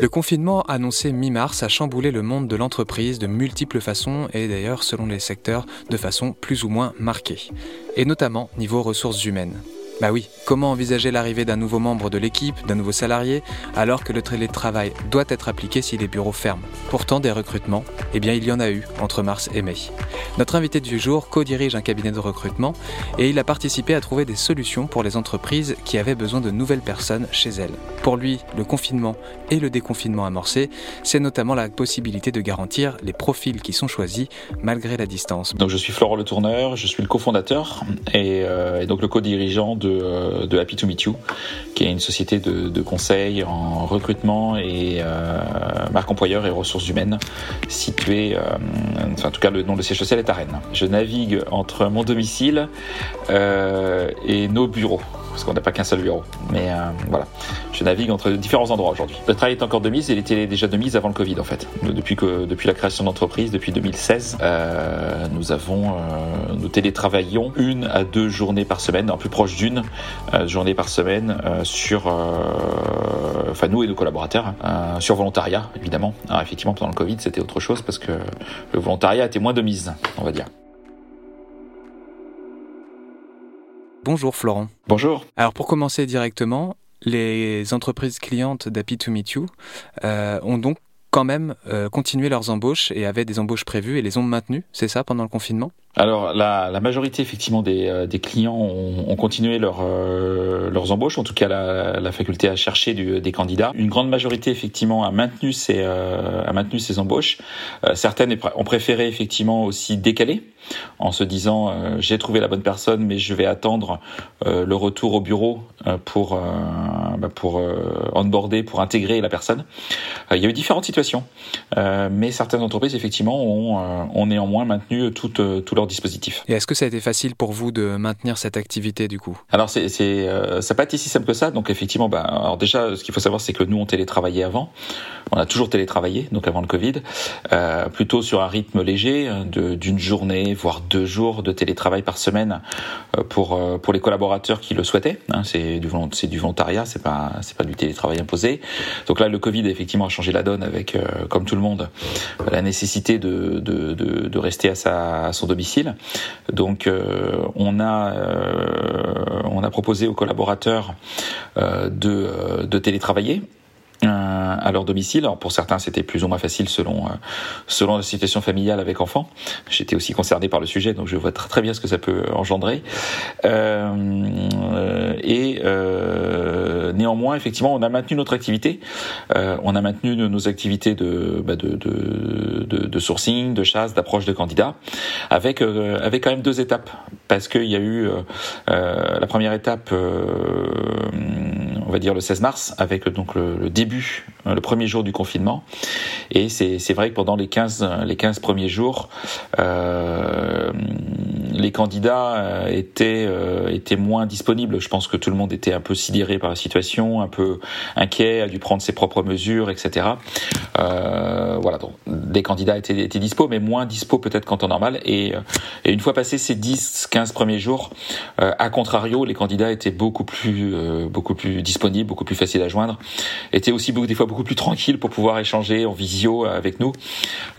Le confinement annoncé mi-mars a chamboulé le monde de l'entreprise de multiples façons et d'ailleurs selon les secteurs de façon plus ou moins marquée, et notamment niveau ressources humaines. Bah oui, comment envisager l'arrivée d'un nouveau membre de l'équipe, d'un nouveau salarié, alors que le télétravail doit être appliqué si les bureaux ferment? Pourtant, des recrutements, eh bien il y en a eu entre mars et mai. Notre invité du jour co-dirige un cabinet de recrutement et il a participé à trouver des solutions pour les entreprises qui avaient besoin de nouvelles personnes chez elles. Pour lui, le confinement et le déconfinement amorcé, c'est notamment la possibilité de garantir les profils qui sont choisis malgré la distance. Donc je suis Florent Le Tourneur, je suis le cofondateur et, euh, et donc le co-dirigeant de de, Happy to Meet You, qui est une société de, conseil en recrutement et euh, marque employeur et ressources humaines, située, euh, enfin en tout cas le nom de siège social est à Rennes. Je navigue entre mon domicile euh, et nos bureaux parce qu'on n'a pas qu'un seul bureau. Mais euh, voilà, je navigue entre différents endroits aujourd'hui. Le travail est encore de mise, il était déjà de mise avant le Covid en fait. Depuis que depuis la création d'entreprise, depuis 2016, euh, nous avons euh, nous télétravaillons une à deux journées par semaine, en plus proche d'une journée par semaine sur, enfin nous et nos collaborateurs, sur volontariat évidemment. Alors effectivement pendant le Covid c'était autre chose parce que le volontariat était moins de mise, on va dire. Bonjour Florent. Bonjour. Alors pour commencer directement, les entreprises clientes d'Happy to Meet You euh, ont donc quand même euh, continué leurs embauches et avaient des embauches prévues et les ont maintenues, c'est ça, pendant le confinement? Alors la, majorité effectivement des, euh, clients ont, ont continué leur, euh, leurs embauches, en tout cas la, faculté à chercher du, des candidats. Une grande majorité effectivement a maintenu ses, euh, a maintenu ses embauches. certaines ont préféré effectivement aussi décaler en se disant j'ai trouvé la bonne personne mais je vais attendre le retour au bureau pour bah, pour onboarder, pour intégrer la personne. il y a eu différentes situations, mais certaines entreprises effectivement ont, néanmoins maintenu toute, toute dispositif. Et est-ce que ça a été facile pour vous de maintenir cette activité du coup? Alors c'est, euh, ça n'a pas été si simple que ça. Donc effectivement, bah, alors déjà, ce qu'il faut savoir, c'est que nous on télétravaillait avant. On a toujours télétravaillé, donc avant le Covid, euh, plutôt sur un rythme léger hein, de, d'une journée, voire deux jours de télétravail par semaine euh, pour euh, pour les collaborateurs qui le souhaitaient. Hein, c'est du c'est du volontariat, c'est pas c'est pas du télétravail imposé. Donc là, le Covid effectivement a changé la donne avec, euh, comme tout le monde, la nécessité de de, de, de rester à sa à son domicile donc euh, on a euh, on a proposé aux collaborateurs euh, de, de télétravailler à leur domicile. Alors pour certains, c'était plus ou moins facile selon selon la situation familiale avec enfants. J'étais aussi concerné par le sujet, donc je vois très, bien ce que ça peut engendrer. Et néanmoins, effectivement, on a maintenu notre activité. Euh, on a maintenu nos activités de, bah de, sourcing, de chasse, d'approche de candidats, avec avec quand même deux étapes, parce qu'il y a eu la première étape on va dire le 16 mars, avec donc le, début, euh, le premier jour du confinement. Et c'est vrai que pendant les 15, les 15 premiers jours, euh, les candidats euh, étaient, euh, étaient moins disponibles. Je pense que tout le monde était un peu sidéré par la situation, un peu inquiet, a dû prendre ses propres mesures, etc. Euh, voilà, donc des candidats étaient, étaient dispo, mais moins dispo peut-être qu'en temps normal. Et, et, une fois passé ces 10-15 premiers jours, à contrario, les candidats étaient beaucoup plus, beaucoup plus disponibles, beaucoup plus faciles à joindre, étaient aussi beaucoup, des fois beaucoup plus tranquilles pour pouvoir échanger en visio avec nous,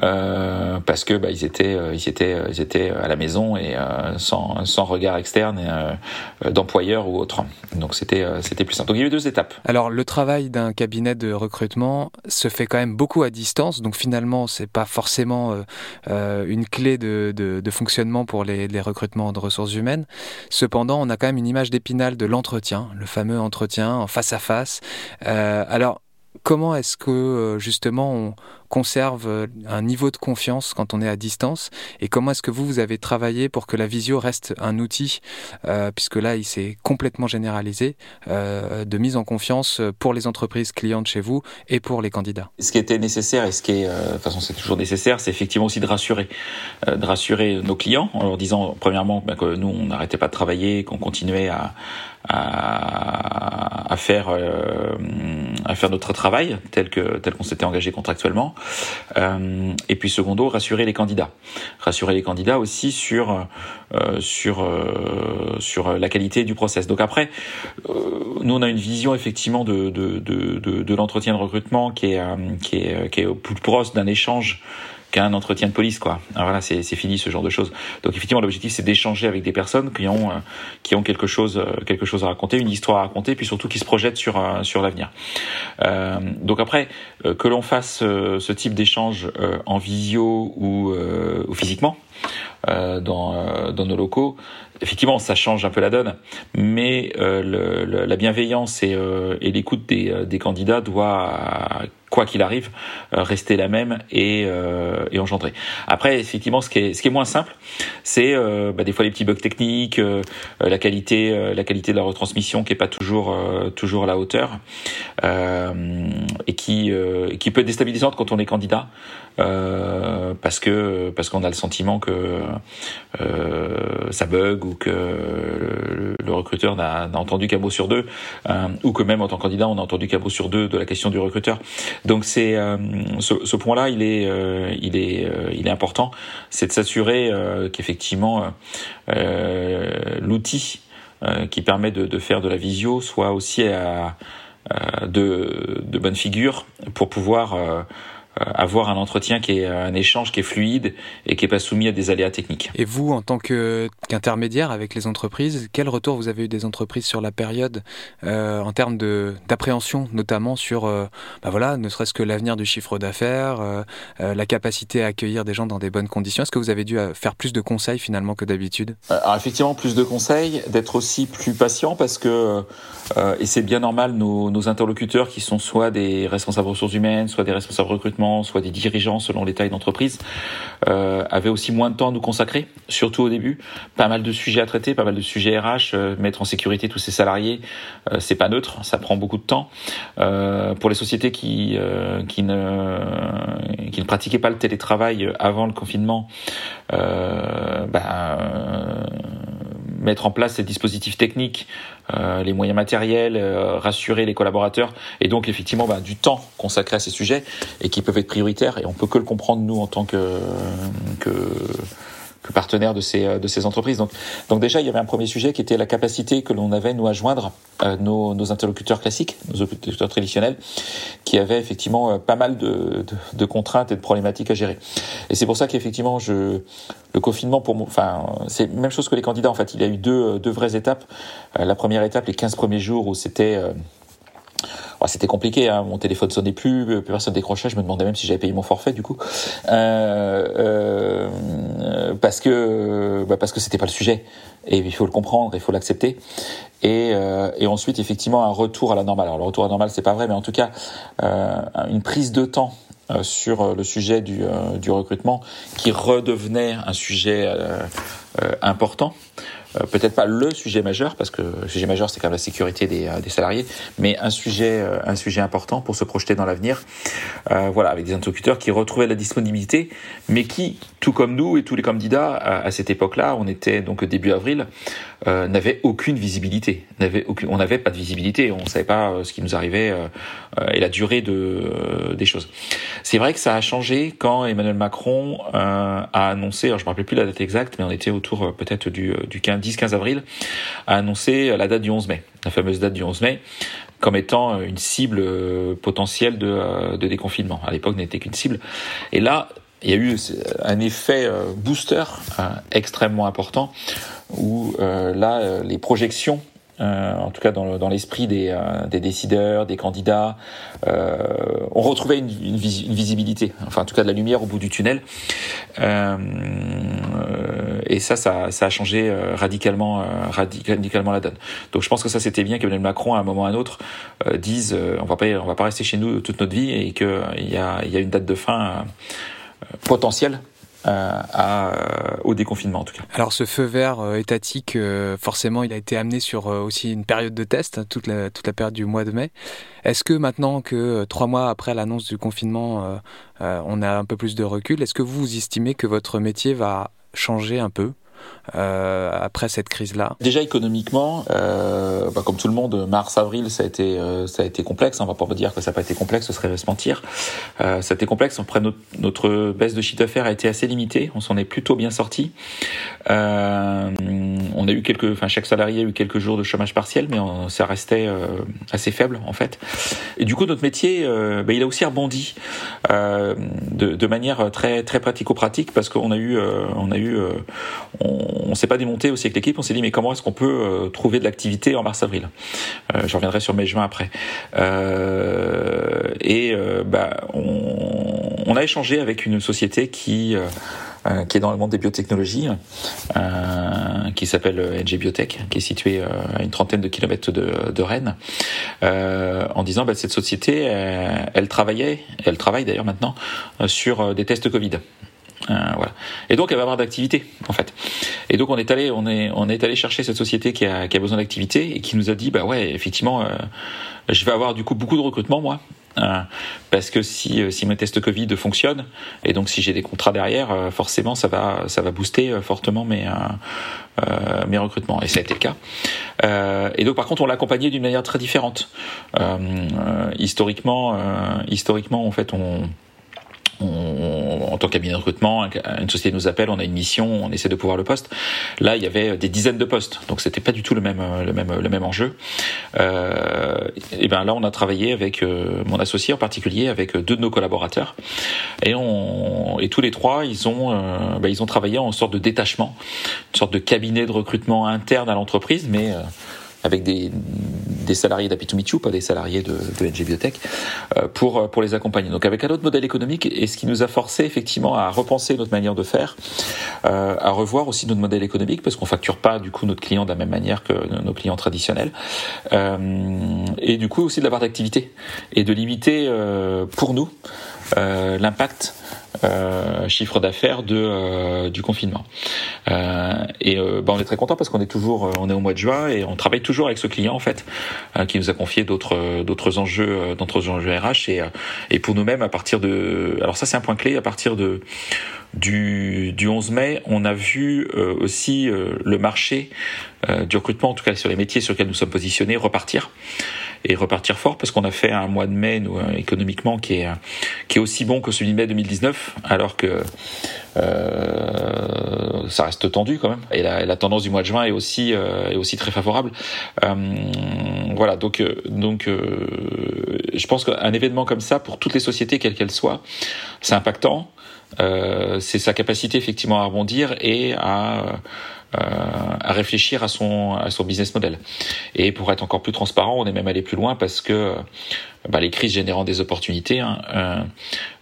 parce que bah, ils étaient, ils étaient, ils étaient à la maison et euh, sans, sans, regard externe euh, d'employeur ou autre. Donc c'était euh, c'était plus simple. Donc il y a eu deux étapes. Alors le travail d'un cabinet de recrutement se fait quand même beaucoup à distance. Donc finalement c'est pas forcément une clé de, de, fonctionnement pour les, recrutements de ressources humaines. Cependant on a quand même une image d'épinal de l'entretien, le fameux entretien en face à face. alors comment est-ce que justement on, conserve euh, un niveau de confiance quand on est à distance Et comment est-ce que vous, vous avez travaillé pour que la visio reste un outil, euh, puisque là, il s'est complètement généralisé, euh, de mise en confiance pour les entreprises clientes chez vous et pour les candidats? Ce qui était nécessaire et ce qui est, de toute façon, c'est toujours nécessaire, c'est effectivement aussi de rassurer, de rassurer nos clients en leur disant, premièrement, ben, que nous, on n'arrêtait pas de travailler, qu'on continuait à, à, faire à faire notre travail tel que tel qu'on s'était engagé contractuellement. Et puis secondo, rassurer les candidats, rassurer les candidats aussi sur sur sur la qualité du process. Donc après, nous on a une vision effectivement de de de, de, de l'entretien de recrutement qui est qui est qui est plus proche d'un échange qu'un entretien de police, quoi. Alors voilà, c'est fini ce genre de choses. Donc effectivement, l'objectif c'est d'échanger avec des personnes qui ont euh, qui ont quelque chose euh, quelque chose à raconter, une histoire à raconter, puis surtout qui se projettent sur euh, sur l'avenir. Euh, donc après que l'on fasse ce type d'échange en visio ou, ou physiquement, euh, dans, dans nos locaux, effectivement, ça change un peu la donne, mais euh, le, la bienveillance et, et l'écoute des, des candidats doit quoi qu'il arrive, euh, rester la même et, euh, et engendrer. Après, effectivement, ce qui est, ce qui est moins simple, c'est euh, bah, des fois les petits bugs techniques, euh, la qualité, euh, la qualité de la retransmission qui est pas toujours, toujours à la hauteur et qui, qui peut être déstabilisante quand on est candidat parce que parce qu'on a le sentiment que ça bug ou que le, le recruteur n'a entendu qu'un mot sur deux ou que même en tant que candidat on a entendu qu'un mot sur deux de la question du recruteur. Donc c'est euh, ce, ce point-là, il est, euh, il est, euh, il est important, c'est de s'assurer qu'effectivement l'outil qui permet de, de, faire de la visio soit aussi à, de, de bonne figure pour pouvoir avoir un entretien qui est un échange qui est fluide et qui est pas soumis à des aléas techniques. Et vous, en tant qu'intermédiaire avec les entreprises, quel retour vous avez eu des entreprises sur la période euh, en termes d'appréhension, notamment sur, euh, bah voilà, ne serait-ce que l'avenir du chiffre d'affaires, euh, euh, la capacité à accueillir des gens dans des bonnes conditions? Est-ce que vous avez dû faire plus de conseils finalement que d'habitude? Alors effectivement, plus de conseils, d'être aussi plus patient parce que, et c'est bien normal, nos, nos interlocuteurs qui sont soit des responsables ressources humaines, soit des responsables recrutement, soit des dirigeants selon les tailles d'entreprise, euh, avaient aussi moins de temps à nous consacrer, surtout au début. Pas mal de sujets à traiter, pas mal de sujets RH, euh, mettre en sécurité tous ces salariés, euh, c'est pas neutre, ça prend beaucoup de temps. Euh, pour les sociétés qui euh, qui ne qui ne pratiquaient pas le télétravail avant le confinement, ben mettre en place ces dispositifs techniques, euh, les moyens matériels, euh, rassurer les collaborateurs, et donc effectivement bah, du temps consacré à ces sujets et qui peuvent être prioritaires. Et on peut que le comprendre nous en tant que, que que partenaire de ces de ces entreprises. Donc donc déjà il y avait un premier sujet qui était la capacité que l'on avait nous à joindre euh, nos, nos interlocuteurs classiques, nos interlocuteurs traditionnels, qui avaient effectivement euh, pas mal de, de, contraintes et de problématiques à gérer. Et c'est pour ça qu'effectivement je le confinement pour moi, enfin c'est même chose que les candidats en fait. Il y a eu deux deux vraies étapes. Euh, la première étape les 15 premiers jours où c'était c'était compliqué, hein. mon téléphone sonnait plus, plus personne décrochait, je me demandais même si j'avais payé mon forfait du coup, euh, euh, parce que bah parce que c'était pas le sujet et il faut le comprendre, il faut l'accepter et, euh, et ensuite effectivement un retour à la normale. Alors le retour à la normale c'est pas vrai, mais en tout cas euh, une prise de temps euh, sur le sujet du, du recrutement qui redevenait un sujet important. Euh, peut-être pas le sujet majeur parce que le sujet majeur c'est quand même la sécurité des, euh, des salariés, mais un sujet euh, un sujet important pour se projeter dans l'avenir. Euh, voilà, avec des interlocuteurs qui retrouvaient la disponibilité, mais qui, tout comme nous et tous les candidats à, à cette époque-là, on était donc début avril, euh, n'avaient aucune visibilité, n'avait aucune, on n'avait pas de visibilité, on savait pas ce qui nous arrivait et la durée de des choses. C'est vrai que ça a changé quand Emmanuel Macron a annoncé, alors je me rappelle plus la date exacte, mais on était autour peut-être du, du 15 10-15 avril, a annoncé la date du 11 mai, la fameuse date du 11 mai, comme étant une cible euh, potentielle de, euh, de déconfinement. À l'époque, n'était qu'une cible. Et là, il y a eu un effet euh, booster extrêmement important où là, les projections euh, en tout cas dans, l'esprit des, euh, des, décideurs, des candidats. Euh, on retrouvait une, visibilité, enfin en tout cas de la lumière au bout du tunnel. Euh, et ça, ça, a changé radicalement, radicalement la donne. Donc je pense que ça c'était bien qu'Emmanuel Macron à un moment ou à un autre dise on va pas on va pas rester chez nous toute notre vie et qu'il y a, y a une date de fin potentielle euh, à, euh, au déconfinement en tout cas. Alors ce feu vert euh, étatique, forcément, il a été amené sur aussi une période de test, hein, toute la, toute la période du mois de mai. Est-ce que maintenant que trois mois après l'annonce du confinement, on a un peu plus de recul, est-ce que vous estimez que votre métier va changer un peu? Après cette crise-là Déjà économiquement, bah, comme tout le monde, mars-avril, ça a été ça a été complexe. On va pas dire que ça n'a pas été complexe, ce serait se mentir. ça a été complexe. Après notre, notre baisse de chiffre d'affaires a été assez limitée. On s'en est plutôt bien sorti. on a eu quelques, enfin chaque salarié a eu quelques jours de chômage partiel, mais ça restait assez faible en fait. Et du coup, notre métier, bah, il a aussi rebondi de, de manière très très pratico-pratique parce qu'on a eu, euh, on a eu, euh, on, s'est pas démonté aussi avec l'équipe. On s'est dit mais comment est-ce qu'on peut euh, trouver de l'activité en mars-avril Je reviendrai sur mai-juin après. et bah, on, a échangé avec une société qui est dans le monde des biotechnologies, euh, qui s'appelle NG Biotech, qui est située à une trentaine de kilomètres de, Rennes, euh, en disant bah, cette société, elle travaillait, elle travaille d'ailleurs maintenant sur des tests Covid. Euh, voilà. Et donc elle va avoir d'activité en fait. Et donc on est allé, on est, on est allé chercher cette société qui a, qui a besoin d'activité et qui nous a dit bah ouais effectivement, euh, je vais avoir du coup beaucoup de recrutement moi. Euh, parce que si, si mes tests Covid fonctionnent et donc si j'ai des contrats derrière, forcément ça va ça va booster fortement mes mes recrutements et ça a été le cas. et donc par contre on l'a accompagné d'une manière très différente. historiquement historiquement en fait on en tant qu'amis de recrutement, une société nous appelle, on a une mission, on essaie de pouvoir le poste. Là, il y avait des dizaines de postes, donc c'était pas du tout le même le même le même enjeu. Euh, et ben là, on a travaillé avec euh, mon associé en particulier, avec deux de nos collaborateurs, et on et tous les trois, ils ont euh, ben, ils ont travaillé en sorte de détachement, une sorte de cabinet de recrutement interne à l'entreprise, mais euh, avec des, des salariés d'Apitomichu, pas des salariés de, de NG Biotech, euh, pour, pour les accompagner. Donc avec un autre modèle économique, et ce qui nous a forcé effectivement à repenser notre manière de faire, euh, à revoir aussi notre modèle économique, parce qu'on facture pas du coup notre client de la même manière que nos clients traditionnels, euh, et du coup aussi de l'avoir d'activité, et de limiter euh, pour nous euh, l'impact euh, chiffre d'affaires de euh, du confinement. Euh, et bah, on est très content parce qu'on est toujours, on est au mois de juin et on travaille toujours avec ce client en fait, qui nous a confié d'autres d'autres enjeux, d'autres enjeux RH et et pour nous-mêmes à partir de, alors ça c'est un point clé à partir de du, du 11 mai, on a vu aussi le marché du recrutement, en tout cas sur les métiers sur lesquels nous sommes positionnés, repartir et repartir fort parce qu'on a fait un mois de mai nous, euh, économiquement qui est qui est aussi bon que celui de mai 2019 alors que euh, ça reste tendu quand même. Et la, tendance du mois de juin est aussi euh, est aussi très favorable. Euh, voilà donc euh, donc je pense qu'un événement comme ça pour toutes les sociétés quelles qu'elles soient c'est impactant. C'est sa capacité effectivement à rebondir et à à réfléchir à son, à son business model. Et pour être encore plus transparent, on est même allé plus loin parce que bah, les crises générant des opportunités, hein, euh,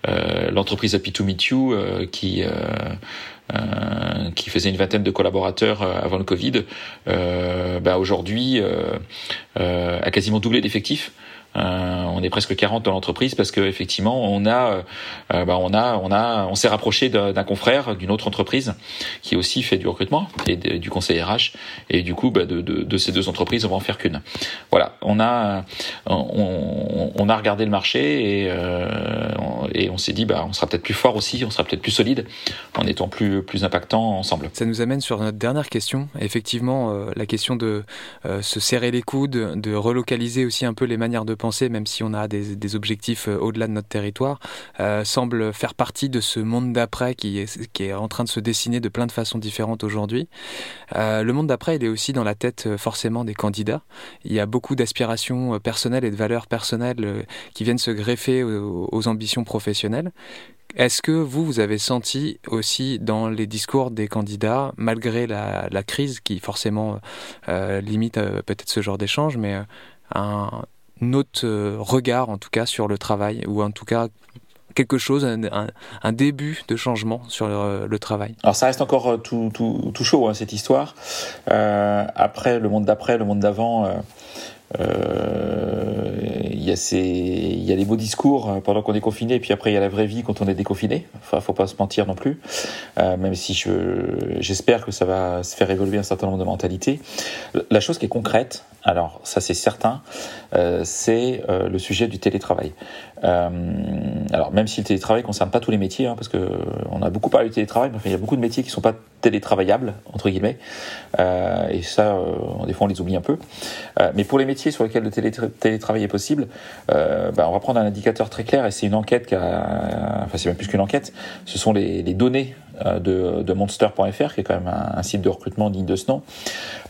euh, l'entreprise Happy to Meet You qui qui faisait une vingtaine de collaborateurs avant le Covid, bah, aujourd'hui a quasiment doublé d'effectifs. Euh, on est presque 40 dans l'entreprise parce que effectivement on a, euh, bah, on a, on a, on s'est rapproché d'un confrère d'une autre entreprise qui aussi fait du recrutement et du conseil RH et du coup bah, de, ces deux entreprises on va en faire qu'une. Voilà, on a, on, a regardé le marché et, euh, et on s'est dit bah on sera peut-être plus fort aussi, on sera peut-être plus solide en étant plus plus impactant ensemble. Ça nous amène sur notre dernière question. Effectivement, euh, la question de se serrer les coudes, de relocaliser aussi un peu les manières de penser, même si on a des, objectifs euh, au-delà de notre territoire, euh, semble faire partie de ce monde d'après qui est, qui est en train de se dessiner de plein de façons différentes aujourd'hui. Euh, le monde d'après, il est aussi dans la tête forcément des candidats. Il y a beaucoup d'aspirations personnelles et de valeurs personnelles qui viennent se greffer aux, ambitions professionnelles. Est-ce que vous, vous avez senti aussi dans les discours des candidats, malgré la, crise qui forcément limite peut-être ce genre d'échange, mais un, notre euh, regard en tout cas sur le travail, ou en tout cas quelque chose, un, début de changement sur le, travail. Alors ça reste encore euh, tout, tout, chaud hein, cette histoire. Euh, après le monde d'après, le monde d'avant, il y a ces, y a les beaux discours pendant qu'on est confiné, puis après il y a la vraie vie quand on est déconfiné. Enfin, faut pas se mentir non plus. même si je, j'espère que ça va se faire évoluer un certain nombre de mentalités. La chose qui est concrète, alors ça c'est certain, euh, c'est euh, le sujet du télétravail. Euh, alors même si le télétravail concerne pas tous les métiers, hein, parce que on a beaucoup parlé du télétravail, mais il y a beaucoup de métiers qui sont pas télétravaillables entre guillemets, et ça des fois on les oublie un peu. mais pour les métiers sur lesquels le télétravail est possible, bah, on va prendre un indicateur très clair, et c'est une enquête qui a, enfin c'est même plus qu'une enquête, ce sont les, données de, Monster.fr, qui est quand même un, site de recrutement digne de ce nom.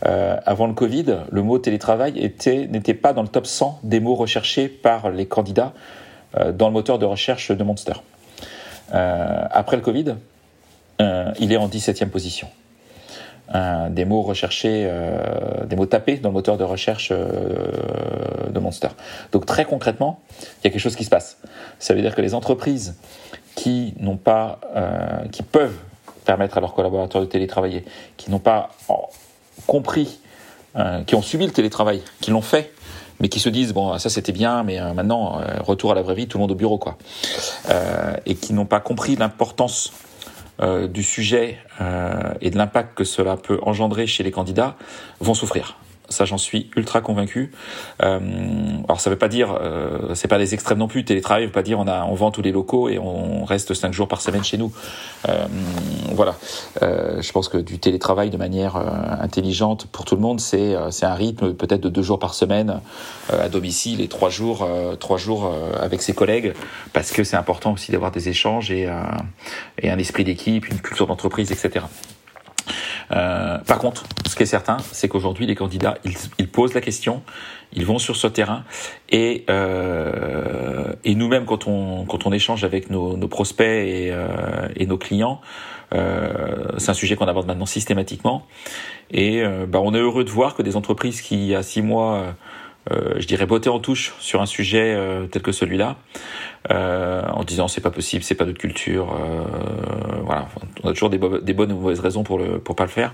avant le Covid, le mot télétravail n'était pas dans le top 100 des mots recherchés par les candidats euh, dans le moteur de recherche de Monster. Euh, après le Covid, euh, il est en 17e position. des mots recherchés, des mots tapés dans le moteur de recherche de Monster. Donc très concrètement, il y a quelque chose qui se passe. Ça veut dire que les entreprises qui n'ont pas, qui peuvent permettre à leurs collaborateurs de télétravailler, qui n'ont pas compris, qui ont subi le télétravail, qui l'ont fait, mais qui se disent bon ça c'était bien, mais euh, maintenant euh, retour à la vraie vie, tout le monde au bureau quoi, euh, et qui n'ont pas compris l'importance du sujet et de l'impact que cela peut engendrer chez les candidats, vont souffrir. Ça, j'en suis ultra convaincu. Euh, alors, ça veut pas dire, euh, c'est pas des extrêmes non plus. Télétravail veut pas dire on a, on vend tous les locaux et on reste cinq jours par semaine chez nous. Euh, voilà. Euh, je pense que du télétravail de manière euh, intelligente pour tout le monde, c'est, euh, c'est un rythme peut-être de deux jours par semaine à domicile et trois jours, trois jours avec ses collègues, parce que c'est important aussi d'avoir des échanges et, et un esprit d'équipe, une culture d'entreprise, etc. Euh, par contre, ce qui est certain, c'est qu'aujourd'hui, les candidats, ils, ils, posent la question, ils vont sur ce terrain, et, euh, et nous-mêmes, quand on, quand on échange avec nos, nos prospects et, euh, et, nos clients, euh, c'est un sujet qu'on aborde maintenant systématiquement, et euh, bah, on est heureux de voir que des entreprises qui, il y a six mois, je dirais botter en touche sur un sujet euh, tel que celui-là, euh, en disant c'est pas possible, c'est pas notre culture, voilà, on a toujours des, des, bonnes ou mauvaises raisons pour le pour pas le faire.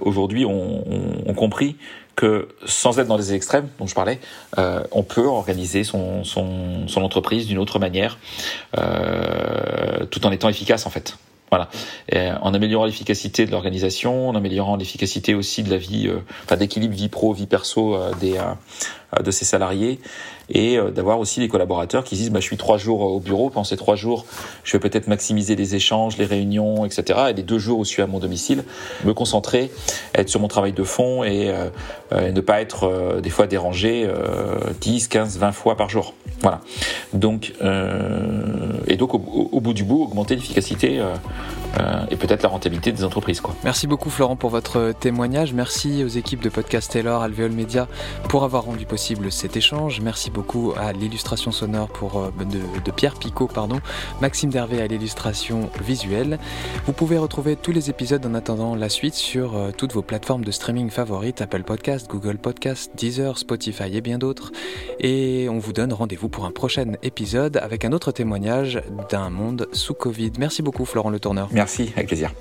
Aujourd'hui, on, on, on, compris que sans être dans les extrêmes dont je parlais, euh, on peut organiser son, son, son entreprise d'une autre manière, euh, tout en étant efficace en fait. Voilà. Et en améliorant l'efficacité de l'organisation, en améliorant l'efficacité aussi de la vie, euh, enfin d'équilibre vie pro, vie perso euh, des euh, de ses salariés, et d'avoir aussi des collaborateurs qui disent bah, je suis trois jours au bureau, pendant ces trois jours, je vais peut-être maximiser les échanges, les réunions, etc. Et les deux jours où je suis à mon domicile, me concentrer, être sur mon travail de fond et, ne pas être des fois dérangé 10, 15, 20 fois par jour. Voilà. Donc et donc au, bout du bout, augmenter l'efficacité euh, et peut-être la rentabilité des entreprises. Quoi. Merci beaucoup Florent pour votre témoignage. Merci aux équipes de Podcast Taylor, Alvéole Media pour avoir rendu possible cet échange. Merci beaucoup à l'illustration sonore euh, de, Pierre Picot, pardon, Maxime Dervé à l'illustration visuelle. Vous pouvez retrouver tous les épisodes en attendant la suite sur euh, toutes vos plateformes de streaming favorites, Apple Podcast, Google Podcast, Deezer, Spotify et bien d'autres. Et on vous donne rendez-vous pour un prochain épisode avec un autre témoignage d'un monde sous Covid. Merci beaucoup Florent Le Tourneur. Merci, avec plaisir.